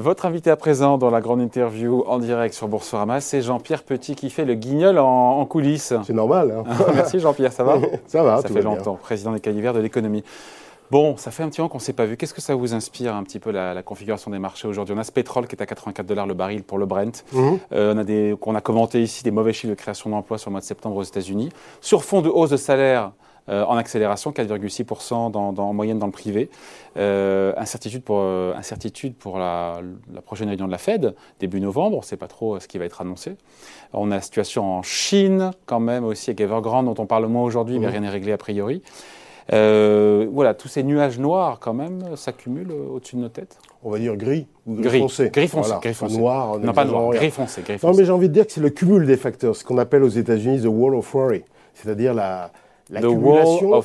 Votre invité à présent dans la grande interview en direct sur Boursorama, c'est Jean-Pierre Petit qui fait le guignol en, coulisses. C'est normal. Hein. Merci Jean-Pierre, ça va Ça va, Ça fait longtemps, président des Calivers de l'économie. Bon, ça fait un petit moment qu'on ne s'est pas vu. Qu'est-ce que ça vous inspire un petit peu la, configuration des marchés aujourd'hui? On a ce pétrole qui est à 84 dollars le baril pour le Brent. Mhm. Euh, on a des, qu'on a commenté ici des mauvais chiffres de création d'emplois sur le mois de septembre aux États-Unis. Sur fond de hausse de salaire euh, en accélération, 4,6% en moyenne dans le privé. Euh, incertitude pour, euh, incertitude pour la, prochaine réunion de la Fed, début novembre, on ne sait pas trop ce qui va être annoncé. On a la situation en Chine quand même aussi, avec Evergrande dont on parle moins aujourd'hui, mais mmh. rien n'est réglé a priori. voilà, tous ces nuages noirs quand même s'accumulent au-dessus de nos têtes. On va dire gris ou gris, foncé. Gris foncé, gris foncé. Noir, non pas noir, gris foncé, gris foncé. Non mais j'ai envie de dire que c'est le cumul des facteurs, ce qu'on appelle aux États-Unis the wall of worry, c'est-à-dire la, l'accumulation,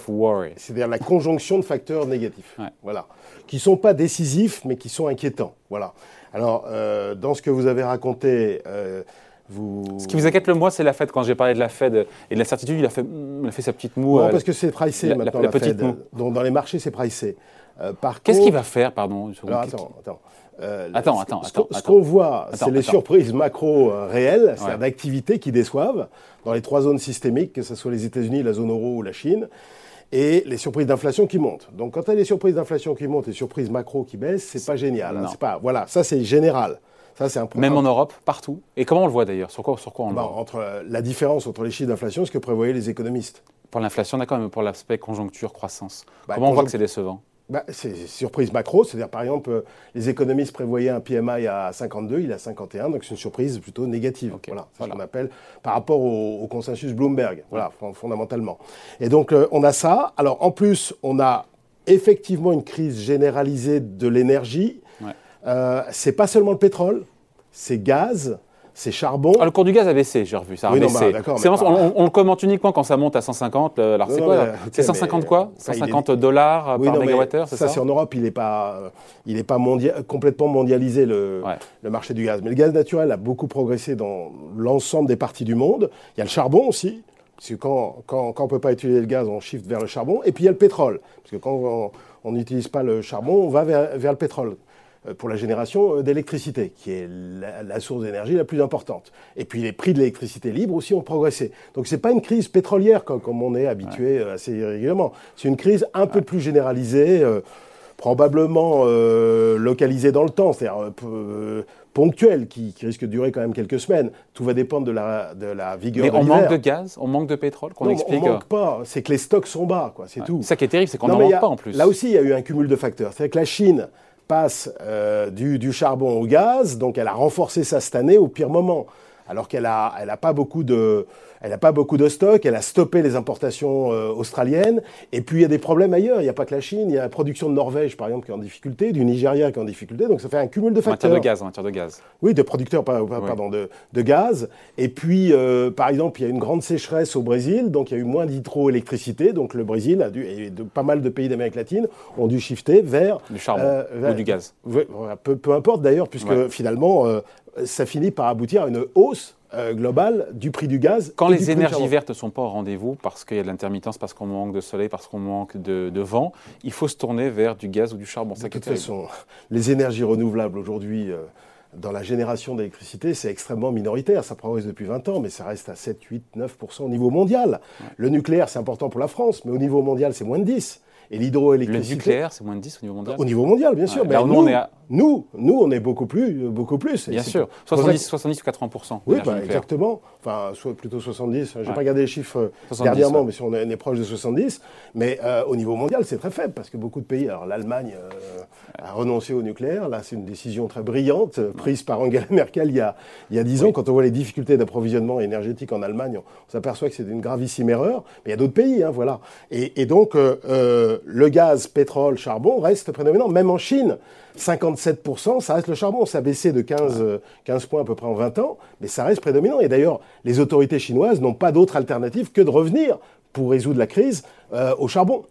c'est-à-dire la conjonction de facteurs négatifs, voilà, qui sont pas décisifs, mais qui sont inquiétants, voilà. Alors, euh, dans ce que vous avez raconté, euh, vous... Ce qui vous inquiète le moins, c'est la Fed. Quand j'ai parlé de la Fed et de l'incertitude, il a fait, il a fait sa petite moue. Non, euh, parce que c'est pricé maintenant, la, petite Fed. Donc, dans les marchés, c'est pricé. Qu'est-ce qu'il va faire, pardon attends, attends. Euh, attends, attends, Ce qu'on voit, c'est les surprises macro euh, réelles, c'est-à-dire d'activités qui déçoivent dans les trois zones systémiques, que ce soit les États-Unis, la zone euro ou la Chine, et les surprises d'inflation qui montent. Donc quand tu as des surprises d'inflation qui montent et surprises macro qui baissent, c'est pas génial. Hein, pas, voilà, ça c'est général. Ça, c'est un Même en Europe, partout. Et comment on le voit d'ailleurs? Sur quoi, sur quoi on le bah, voit? entre euh, La différence entre les chiffres d'inflation, ce que prévoyaient les économistes. Pour l'inflation, d'accord, mais pour l'aspect conjoncture, croissance. Bah, comment on voit que c'est décevant? Bah, c'est surprise macro, c'est-à-dire par exemple, euh, les économistes prévoyaient un PMI à 52, il est à 51, donc c'est une surprise plutôt négative. Voilà, c'est ce qu'on appelle par rapport au, consensus Bloomberg, voilà, fondamentalement. Et donc euh, on a ça. Alors en plus, on a effectivement une crise généralisée de l'énergie. Ouais. Euh, c'est pas seulement le pétrole, c'est gaz, c'est charbon. Ah, le cours du gaz a baissé, j'ai revu. Ça a oui, baissé. on, le commente uniquement quand ça monte à 150. Alors c'est quoi C'est 150 quoi 150 dollars par mégawattheure, c'est ça Ça, c'est en Europe, il n'est pas, il est pas complètement mondialisé le, le marché du gaz. Mais le gaz naturel a beaucoup progressé dans l'ensemble des parties du monde. Il y a le charbon aussi. Parce que quand, quand, quand on ne peut pas utiliser le gaz, on shift vers le charbon. Et puis il y a le pétrole. Parce que quand on n'utilise pas le charbon, on va vers, vers le pétrole. Euh, pour la génération euh, d'électricité, qui est la, source d'énergie la plus importante. Et puis les prix de l'électricité libre aussi ont progressé. Donc ce n'est pas une crise pétrolière comme, on est habitué euh, assez régulièrement. C'est une crise un peu plus généralisée, probablement localisée dans le temps, c'est-à-dire ponctuelle, qui, risque de durer quand même quelques semaines. Tout va dépendre de la, de la vigueur Mais on manque de gaz, on manque de pétrole, qu'on explique. On manque pas, c'est que les stocks sont bas, quoi, c'est tout. Ça qui est terrible, c'est qu'on n'en manque pas en plus. Là aussi, il y a eu un cumul de facteurs. C'est que la Chine passe euh, du, charbon au gaz, donc elle a renforcé ça cette année au pire moment, alors qu'elle n'a elle a pas beaucoup de elle pas beaucoup de stock, elle a stoppé les importations euh, australiennes, et puis il y a des problèmes ailleurs, il n'y a pas que la Chine, il y a la production de Norvège par exemple qui est en difficulté, du Nigeria qui est en difficulté, donc ça fait un cumul de facteurs. En matière de gaz, en matière de gaz. Oui, de producteurs, pardon, de, de, gaz, et puis euh, par exemple il y a une grande sécheresse au Brésil, donc il y a eu moins d'hydroélectricité, donc le Brésil a dû, et de, pas mal de pays d'Amérique latine ont dû shifter vers... Du charbon euh, ou du gaz. Peu, peu importe d'ailleurs, puisque finalement ça finit par aboutir à une hausse euh, globale du prix du gaz. Quand les énergies vertes ne sont pas au rendez-vous, parce qu'il y a de l'intermittence, parce qu'on manque de soleil, parce qu'on manque de, vent, il faut se tourner vers du gaz ou du charbon. De toute façon, les énergies renouvelables aujourd'hui, euh, dans la génération d'électricité, c'est extrêmement minoritaire. Ça progresse depuis 20 ans, mais ça reste à 7, 8, 9% au niveau mondial. Le nucléaire, c'est important pour la France, mais au niveau mondial, c'est moins de 10. Et l'hydroélectricité. Le nucléaire, c'est moins de 10 au niveau mondial Au niveau mondial, bien sûr. mais nous, on est à... nous, nous, on est beaucoup plus. Beaucoup plus. Bien sûr. 70, 70 ou 80% Oui, bah, exactement. Enfin, soit plutôt 70. Je n'ai pas regardé les chiffres euh, dernièrement, mais si on est, proche de 70. Mais euh, au niveau mondial, c'est très faible parce que beaucoup de pays. Alors, l'Allemagne euh, a renoncé au nucléaire. Là, c'est une décision très brillante prise par Angela Merkel il y a, il y a 10 ans. Quand on voit les difficultés d'approvisionnement énergétique en Allemagne, on, s'aperçoit que c'est une gravissime erreur. Mais il y a d'autres pays, hein, voilà. Et, et donc, le gaz pétrole, charbon reste prédominant. Même en Chine, 57%, ça reste le charbon. Ça a baissé de 15, 15 points à peu près en 20 ans, mais ça reste prédominant. Et d'ailleurs, les autorités chinoises n'ont pas d'autre alternative que de revenir pour résoudre la crise euh, au charbon.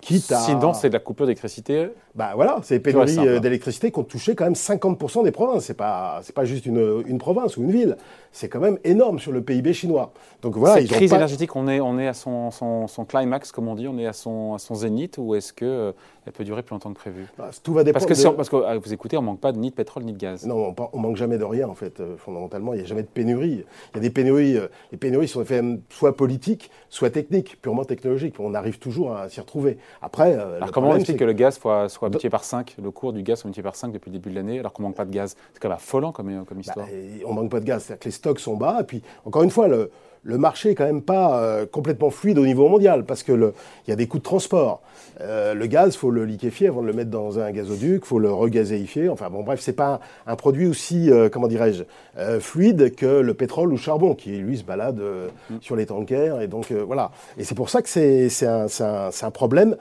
Quitte à... Sinon, c'est de la coupure d'électricité Bah voilà, ces pénuries d'électricité qui ont touché quand même 50% des provinces. C'est pas, c'est pas juste une, une province ou une ville c'est quand même énorme sur le PIB chinois. Donc voilà, Cette crise énergétique, on est, on est à son, son, climax, comme on dit, on est à son, à son zénith, ou est-ce qu'elle euh, elle peut durer plus longtemps que prévu bah, Tout va dépendre. Parce que, parce que ah, vous écoutez, on manque pas ni de pétrole ni de gaz. Non, on, on manque jamais de rien en fait. Euh, fondamentalement, il n'y a jamais de pénurie. Il y a des pénuries. Euh, les pénuries sont fait soit politiques, soit techniques, purement technologiques. On arrive toujours à s'y retrouver. Après, alors comment on explique que... le gaz soit, soit multiplié par 5, le cours du gaz soit multiplié par 5 depuis le début de l'année, alors qu'on manque pas de gaz? C'est quand même affolant comme, comme bah, histoire. on manque pas de gaz, c'est-à-dire que les stocks sont bas. Et puis, encore une fois, le, marché n'est quand même pas euh, complètement fluide au niveau mondial parce qu'il y a des coûts de transport. Euh, le gaz, il faut le liquéfier avant de le mettre dans un gazoduc, il faut le regazéifier. Enfin bon, bref, c'est pas un, produit aussi, euh, comment dirais-je, fluide que le pétrole ou le charbon qui, lui, se balade mm. sur les tankers. Et donc, voilà. Et c'est pour ça que c'est un, un, problème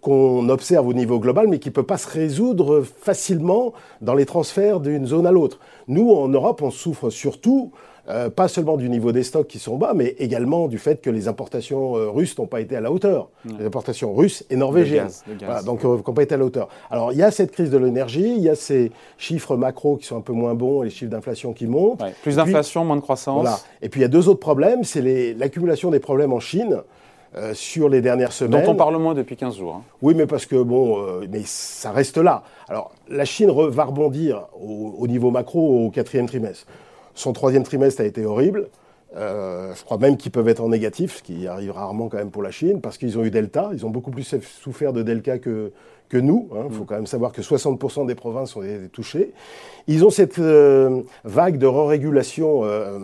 qu'on observe au niveau global, mais qui ne peut pas se résoudre facilement dans les transferts d'une zone à l'autre. Nous, en Europe, on souffre surtout euh, pas seulement du niveau des stocks qui sont bas, mais également du fait que les importations euh, russes n'ont pas été à la hauteur. Les importations russes et norvégiennes. donc, euh, n'ont pas été à la hauteur. Alors, il y a cette crise de l'énergie, il y a ces chiffres macro qui sont un peu moins bons, les chiffres d'inflation qui montent. plus d'inflation, moins de croissance. Voilà. Et puis, il y a deux autres problèmes. C'est l'accumulation des problèmes en Chine. sur les dernières semaines. Dont on parle moins depuis 15 jours. Hein. Oui, mais parce que, bon, mais ça reste là. Alors, la Chine va rebondir au niveau macro au quatrième trimestre. Son troisième trimestre a été horrible. Euh, je crois même qu'ils peuvent être en négatif, ce qui arrive rarement quand même pour la Chine, parce qu'ils ont eu Delta. Ils ont beaucoup plus souffert de Delta que, que nous. Il hein. faut mm. quand même savoir que 60% des provinces ont été touchées. Ils ont cette euh, vague de re-régulation euh,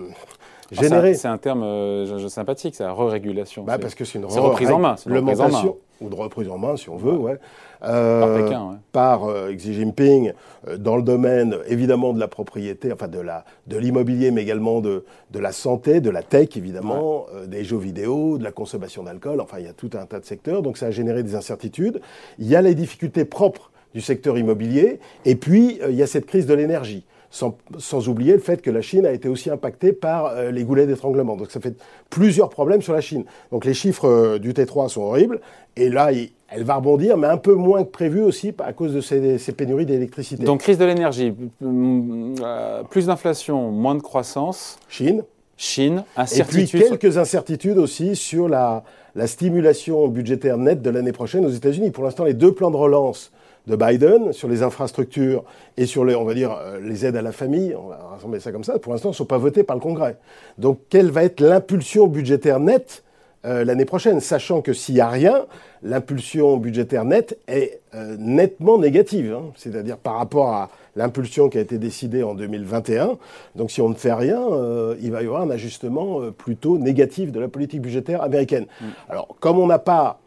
ah, c'est un, terme sympathique, ça, re-régulation. Bah, parce que c'est une reprise en main. Une reprise en main. Ou de reprise en main, si on veut, ouais euh, par, euh, Xi Jinping euh, dans le domaine évidemment de la propriété, enfin de la de l'immobilier, mais également de, de la santé, de la tech évidemment, des jeux vidéo, de la consommation d'alcool. Enfin, il y a tout un tas de secteurs, donc ça a généré des incertitudes. Il y a les difficultés propres du secteur immobilier, et puis il y a cette crise de l'énergie. Sans, sans, oublier le fait que la Chine a été aussi impactée par les goulets d'étranglement. Donc ça fait plusieurs problèmes sur la Chine. Donc les chiffres du T3 sont horribles. Et là, il, elle va rebondir, mais un peu moins que prévu aussi à cause de ces, pénuries d'électricité. Donc crise de l'énergie, euh, plus d'inflation, moins de croissance. Chine. Chine, incertitude. Et puis quelques incertitudes aussi sur la, stimulation budgétaire nette de l'année prochaine aux États-Unis. Pour l'instant, les deux plans de relance de Biden sur les infrastructures et sur les, on va dire, euh, les aides à la famille, on va rassembler ça comme ça, pour l'instant, ne sont pas votés par le Congrès. Donc, quelle va être l'impulsion budgétaire nette euh, l'année prochaine, sachant que s'il n'y a rien, l'impulsion budgétaire nette est euh, nettement négative, hein. c'est-à-dire par rapport à l'impulsion qui a été décidée en 2021. Donc si on ne fait rien, euh, il va y avoir un ajustement plutôt négatif de la politique budgétaire américaine. Mm. Alors comme on n'a pas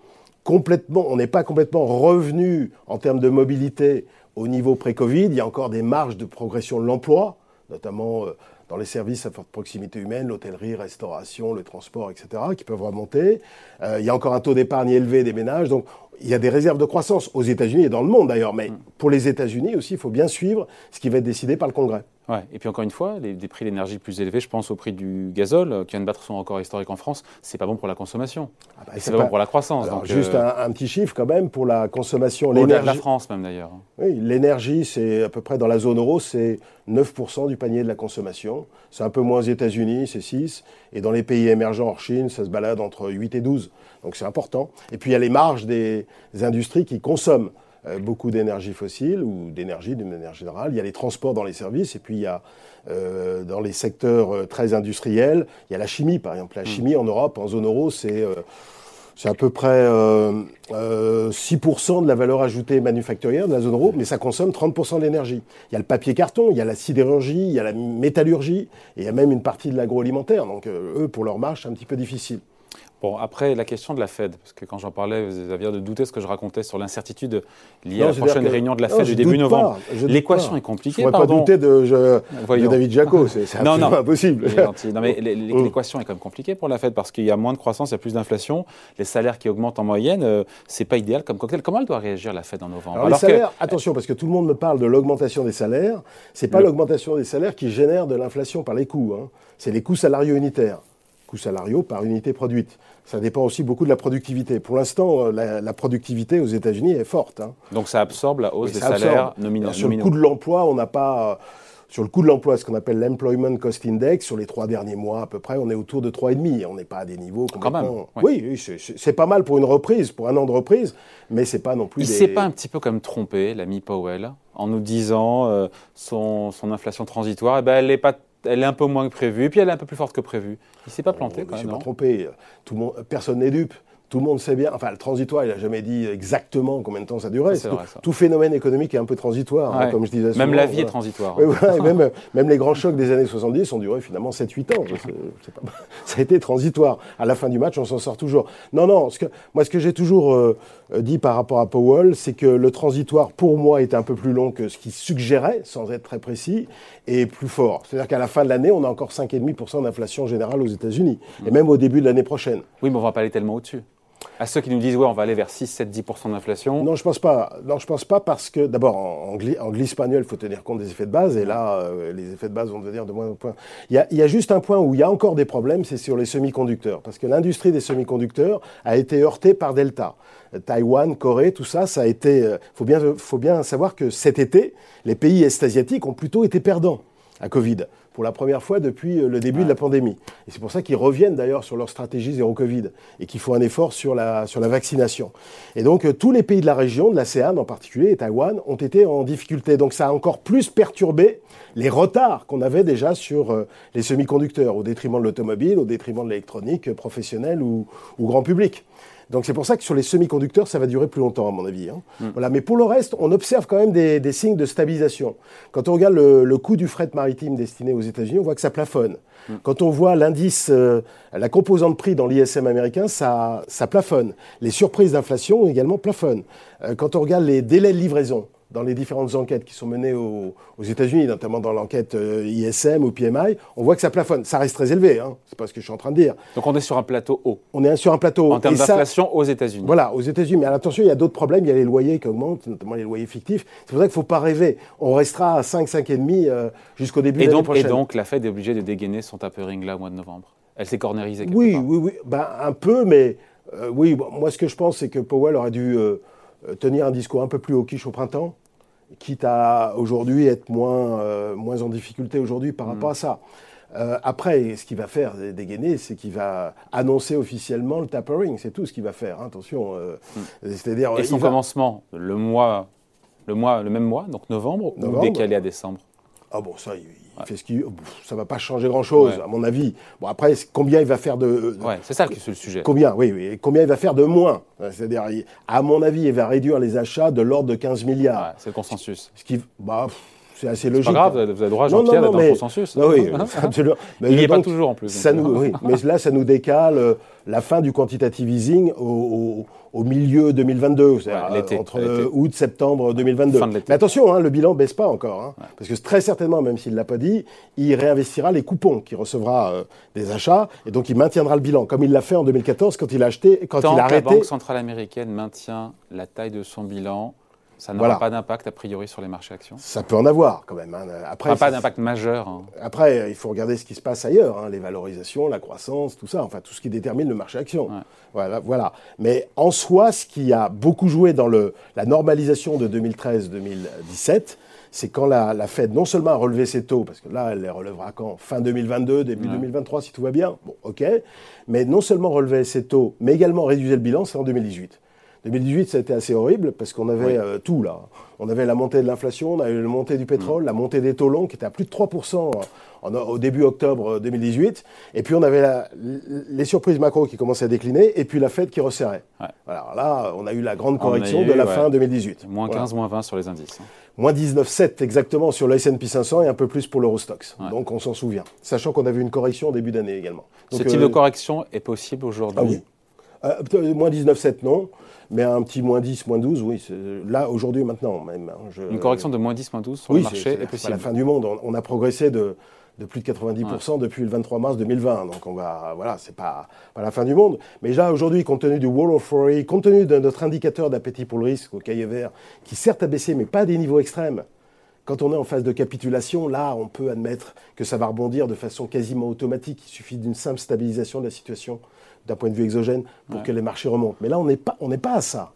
complètement, on n'est pas complètement revenu en termes de mobilité au niveau pré-Covid, il y a encore des marges de progression de l'emploi, notamment dans les services à forte proximité humaine, l'hôtellerie, restauration, le transport, etc., qui peuvent remonter. Euh, il y a encore un taux d'épargne élevé des ménages. Donc, il y a des réserves de croissance aux États-Unis et dans le monde d'ailleurs. Mais mm. pour les États-Unis aussi, il faut bien suivre ce qui va être décidé par le Congrès. Ouais. Et puis encore une fois, des prix d'énergie plus élevés, je pense au prix du gazole, euh, qui vient de battre son record historique en France, c'est pas bon pour la consommation. Ah bah, c'est pas, bon pour la croissance. juste euh, un, petit chiffre quand même pour la consommation. L'énergie. de la France même d'ailleurs. Oui, l'énergie, c'est à peu près dans la zone euro, c'est 9% du panier de la consommation. C'est un peu moins aux États-Unis, c'est 6. Et dans les pays émergents, hors Chine, ça se balade entre 8 et 12. Donc c'est important. Et puis il y a les marges des industries qui consomment. Euh, beaucoup d'énergie fossile ou d'énergie d'une manière générale. Il y a les transports dans les services et puis il y a euh, dans les secteurs euh, très industriels, il y a la chimie par exemple. La hmm. chimie en Europe, en zone euro, c'est c'est à peu près 6% de la valeur ajoutée manufacturière de la zone euro, mais ça consomme 30% d'énergie. Il y a le papier carton, il y a la sidérurgie, il y a la métallurgie, et il y a même une partie de l'agroalimentaire. Donc eux, pour leur marche, c'est un petit peu difficile. Bon, après, la question de la Fed, parce que quand j'en parlais, vous aviez de douter ce que je racontais sur l'incertitude liée à la prochaine réunion de la Fed du début novembre. L'équation est compliquée. Je ne pas douter de, de David Jaco, c'est absolument impossible. Non, mais oh. l'équation est quand même compliquée pour la Fed parce qu'il y a moins de croissance, il y a plus d'inflation, les salaires qui augmentent en moyenne, euh, c'est pas idéal comme cocktail. Comment elle doit réagir la Fed en novembre? Alors, les salaires, attention, parce que tout le monde me parle de l'augmentation des salaires. C'est pas l'augmentation des salaires qui génère de l'inflation par les coûts. Hein. C'est les coûts salariaux unitaires. Coûts salariaux par unité produite. Ça dépend aussi beaucoup de la productivité. Pour l'instant, la, productivité aux États-Unis est forte. Hein. Donc ça absorbe la hausse des salaires nominaux. Sur le coût de l'emploi, on n'a pas sur le coût de l'emploi, ce qu'on appelle l'Employment Cost Index, sur les trois derniers mois à peu près, on est autour de 3,5. On n'est pas à des niveaux complètement... Quand même, Oui, c'est pas mal pour une reprise, pour un an de reprise, mais c'est pas non plus. Il des... s'est pas un petit peu comme trompé, l'ami Powell, en nous disant euh, son, son, inflation transitoire, eh ben, elle est pas elle est un peu moins que prévu, puis elle est un peu plus forte que prévu. Il s'est pas planté, quand même. Il s'est pas trompé. Tout le monde, personne n'est dupe tout le monde sait bien, enfin le transitoire, il n'a jamais dit exactement combien de temps ça durait. tout, phénomène économique est un peu transitoire, hein, comme je disais Même la vie est transitoire. même, même, les grands chocs des années 70 ont duré finalement 7-8 ans. ça a été transitoire. À la fin du match, on s'en sort toujours. Non, non, ce que, moi ce que j'ai toujours euh, dit par rapport à Powell, c'est que le transitoire, pour moi, était un peu plus long que ce qu'il suggérait, sans être très précis, et plus fort. C'est-à-dire qu'à la fin de l'année, on a encore 5,5% d'inflation générale aux États-Unis, et même au début de l'année prochaine. Oui, mais on ne va pas aller tellement au-dessus. À ceux qui nous disent, ouais, on va aller vers 6, 7, 10% d'inflation Non, je pense pas. Non, je pense pas parce que, d'abord, en, en, espagnol, il faut tenir compte des effets de base, et là, euh, les effets de base vont devenir de moins en moins. Il y, a, juste un point où il y a encore des problèmes, c'est sur les semi-conducteurs. Parce que l'industrie des semi-conducteurs a été heurtée par Delta. Taïwan, Corée, tout ça, ça a été. Euh, faut bien, faut bien savoir que cet été, les pays est-asiatiques ont plutôt été perdants à Covid pour la première fois depuis euh, le début de la pandémie. Et c'est pour ça qu'ils reviennent d'ailleurs sur leur stratégie zéro Covid et qu'il faut un effort sur la, sur la vaccination. Et donc euh, tous les pays de la région, de l'ASEAN en particulier, et Taïwan, ont été en difficulté. Donc ça a encore plus perturbé les retards qu'on avait déjà sur euh, les semi-conducteurs, au détriment de l'automobile, au détriment de l'électronique professionnelle ou, ou grand public. Donc c'est pour ça que sur les semi-conducteurs, ça va durer plus longtemps, à mon avis. Hein. Mm. Voilà. Mais pour le reste, on observe quand même des, signes de stabilisation. Quand on regarde le, coût du fret maritime destiné aux États-Unis, on voit que ça plafonne. Mm. Quand on voit l'indice, euh, la composante prix dans l'ISM américain, ça, ça plafonne. Les surprises d'inflation également plafonnent. Euh, quand on regarde les délais de livraison, dans les différentes enquêtes qui sont menées aux, États-Unis, notamment dans l'enquête euh, ISM ou PMI, on voit que ça plafonne. Ça reste très élevé, hein. c'est pas ce que je suis en train de dire. Donc on est sur un plateau haut. On est sur un plateau haut. En termes d'inflation aux États-Unis. Voilà, aux États-Unis. Mais attention, il y a d'autres problèmes. Il y a les loyers qui augmentent, notamment les loyers fictifs. C'est pour ça qu'il ne faut pas rêver. On restera à 5, 5,5 euh, jusqu'au début de l'année prochaine. Et donc la Fed est obligée de dégainer son tapering là au mois de novembre. Elle s'est cornérisée. Oui, oui, oui. Ben, un peu, mais euh, oui. moi, ce que je pense, c'est que Powell aurait dû tenir un discours un peu plus haut quiche au printemps quitte à aujourd'hui être moins, euh, moins en difficulté aujourd'hui par rapport mm. à ça. Euh, après, ce qu'il va faire, dégainer, c'est qu'il va annoncer officiellement le tapering. C'est tout ce qu'il va faire. Hein, attention. Euh, mm. C'est-à-dire. Et son commencement, le mois, le mois, le même mois, donc novembre, novembre ou décalé à décembre? Ah bon, ça, il, fait ce qu'il. Ça va pas changer grand-chose, à mon avis. Bon, après, combien il va faire de. Ouais, c'est ça le sujet. Combien, oui, oui. Combien il va faire de moins C'est-à-dire, à mon avis, il va réduire les achats de l'ordre de 15 milliards. C'est le consensus. Ce qui. Bah, c'est assez logique. C'est pas grave, vous avez droit, Jean-Pierre, d'être le consensus. Non, oui, absolument. il n'y est pas toujours en plus. Ça nous, oui, mais là, ça nous décale euh, la fin du quantitative easing au, au, milieu 2022, c'est-à-dire entre août, septembre 2022. Mais attention, hein, le bilan ne baisse pas encore, hein, parce que très certainement, même s'il ne l'a pas dit, il réinvestira les coupons qu'il recevra euh, des achats, et donc il maintiendra le bilan, comme il l'a fait en 2014 quand il a acheté, quand Tant il a arrêté. La Banque centrale américaine maintient la taille de son bilan ça n'aura pas d'impact a priori sur les marchés actions Ça peut en avoir quand même. Hein. Après, pas d'impact majeur. Hein. Après, il faut regarder ce qui se passe ailleurs, hein. les valorisations, la croissance, tout ça, enfin tout ce qui détermine le marché action. Voilà, voilà. Mais en soi, ce qui a beaucoup joué dans le, la normalisation de 2013-2017, c'est quand la, Fed non seulement a relevé ses taux, parce que là, elle les relèvera quand? Fin 2022, début 2023, si tout va bien. Bon, ok. Mais non seulement relever ses taux, mais également réduire le bilan, c'est en 2018. 2018, ça a été assez horrible parce qu'on avait euh, tout là. On avait la montée de l'inflation, on avait la montée du pétrole, mm. la montée des taux longs qui était à plus de 3% au début octobre 2018. Et puis on avait les surprises macro qui commençaient à décliner et puis la Fed qui resserrait. Alors là, on a eu la grande correction de la fin 2018. Moins 15, moins 20 sur les indices. Hein. Moins 19,7 exactement sur le S&P 500 et un peu plus pour l'Eurostox. Donc on s'en souvient. Sachant qu'on avait une correction au début d'année également. Ce type de euh, correction est possible aujourd'hui? Ah oui. Euh, moins 19,7 non. Mais un petit moins 10, moins 12, oui, là, aujourd'hui, maintenant, même. Hein, Une correction de moins 10, moins 12 sur le marché est, possible. C'est la fin du monde. On, a progressé de, de, plus de 90% depuis le 23 mars 2020. Donc, on va, voilà, c'est pas, pas la fin du monde. Mais là, aujourd'hui, compte tenu du Wall of Worry, compte tenu de notre indicateur d'appétit pour le risque au cahier vert, qui certes a baissé, mais pas à des niveaux extrêmes, Quand on est en phase de capitulation, là, on peut admettre que ça va rebondir de façon quasiment automatique. Il suffit d'une simple stabilisation de la situation d'un point de vue exogène pour que les marchés remontent. Mais là, on n'est pas, pas à ça.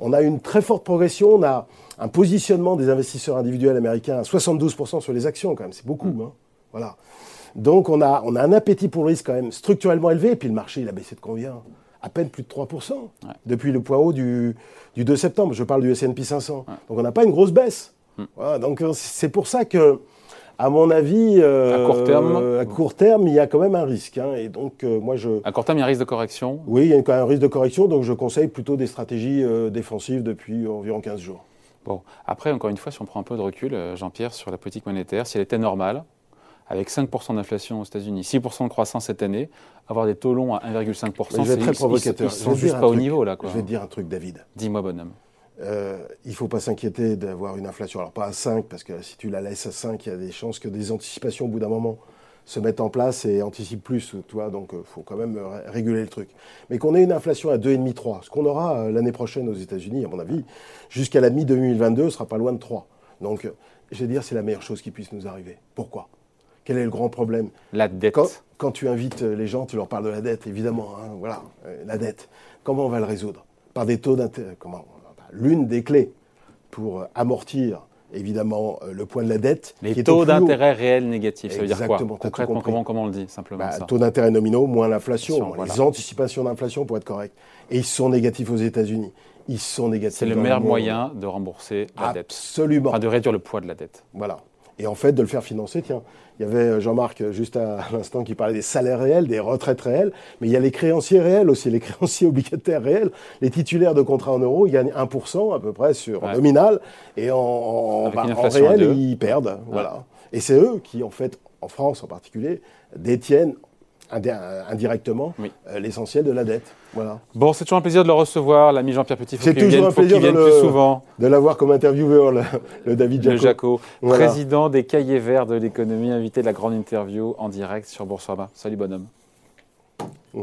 On a une très forte progression. On a un positionnement des investisseurs individuels américains à 72% sur les actions, quand même. C'est beaucoup. Mm. Hein. Voilà. Donc, on a, on a un appétit pour le risque quand même structurellement élevé. Et puis, le marché, il a baissé de combien? À peine plus de 3% depuis le point haut du, du, 2 septembre. Je parle du S&P 500. Donc, on n'a pas une grosse baisse. Hmm. donc c'est pour ça que, à mon avis, euh, à, court terme, à court terme, il y a quand même un risque. Hein. et donc euh, moi je. À court terme, il y a un risque de correction. Oui, il y a quand même un risque de correction. Donc je conseille plutôt des stratégies défensives depuis environ 15 jours. Bon, après, encore une fois, si on prend un peu de recul, Jean-Pierre, sur la politique monétaire, si elle était normale, avec 5% d'inflation aux États-Unis, 6% de croissance cette année, avoir des taux longs à 1,5%, c'est très provocateur. Ils, sont juste pas au niveau là. Je vais te dire un truc, David. Dis-moi, bonhomme. Euh, il ne faut pas s'inquiéter d'avoir une inflation. Alors pas à 5, parce que si tu la laisses à 5, il y a des chances que des anticipations au bout d'un moment se mettent en place et anticipent plus, toi, donc il euh, faut quand même réguler le truc. Mais qu'on ait une inflation à 2,5-3, ce qu'on aura euh, l'année prochaine aux États-Unis, à mon avis, jusqu'à la mi-2022, ne sera pas loin de 3. Donc, je vais dire, c'est la meilleure chose qui puisse nous arriver. Pourquoi? Quel est le grand problème? La dette. Quand, tu invites les gens, tu leur parles de la dette, évidemment, hein, voilà, la dette. Comment on va le résoudre? Par des taux d'intérêt. Comment? L'une des clés pour amortir évidemment euh, le point de la dette. Les taux d'intérêt réels négatifs, ça veut dire quoi Concrètement, comment, comment, on le dit simplement bah, Taux d'intérêt nominaux moins l'inflation, les anticipations d'inflation pour être correct. Et ils sont négatifs aux États-Unis. Ils sont négatifs. C'est le meilleur moyen de rembourser la dette. Absolument. Enfin, de réduire le poids de la dette. Voilà. Et en fait, de le faire financer, tiens, il y avait euh, Jean-Marc euh, juste à l'instant qui parlait des salaires réels, des retraites réelles, mais il y a les créanciers réels aussi, les créanciers obligataires réels. Les titulaires de contrats en euros, ils gagnent 1% à peu près sur nominal, et en, bah, réel, ils perdent. Voilà. Et c'est eux qui, en fait, en France en particulier, détiennent indirectement euh, l'essentiel de la dette. Voilà. Bon, c'est toujours un plaisir de le recevoir, l'ami Jean-Pierre Petit. C'est toujours un plaisir de, plus souvent. de l'avoir comme intervieweur, le, David Jaco. président des Cahiers Verts de l'économie, invité de la grande interview en direct sur Boursorama. Salut bonhomme. Mmh.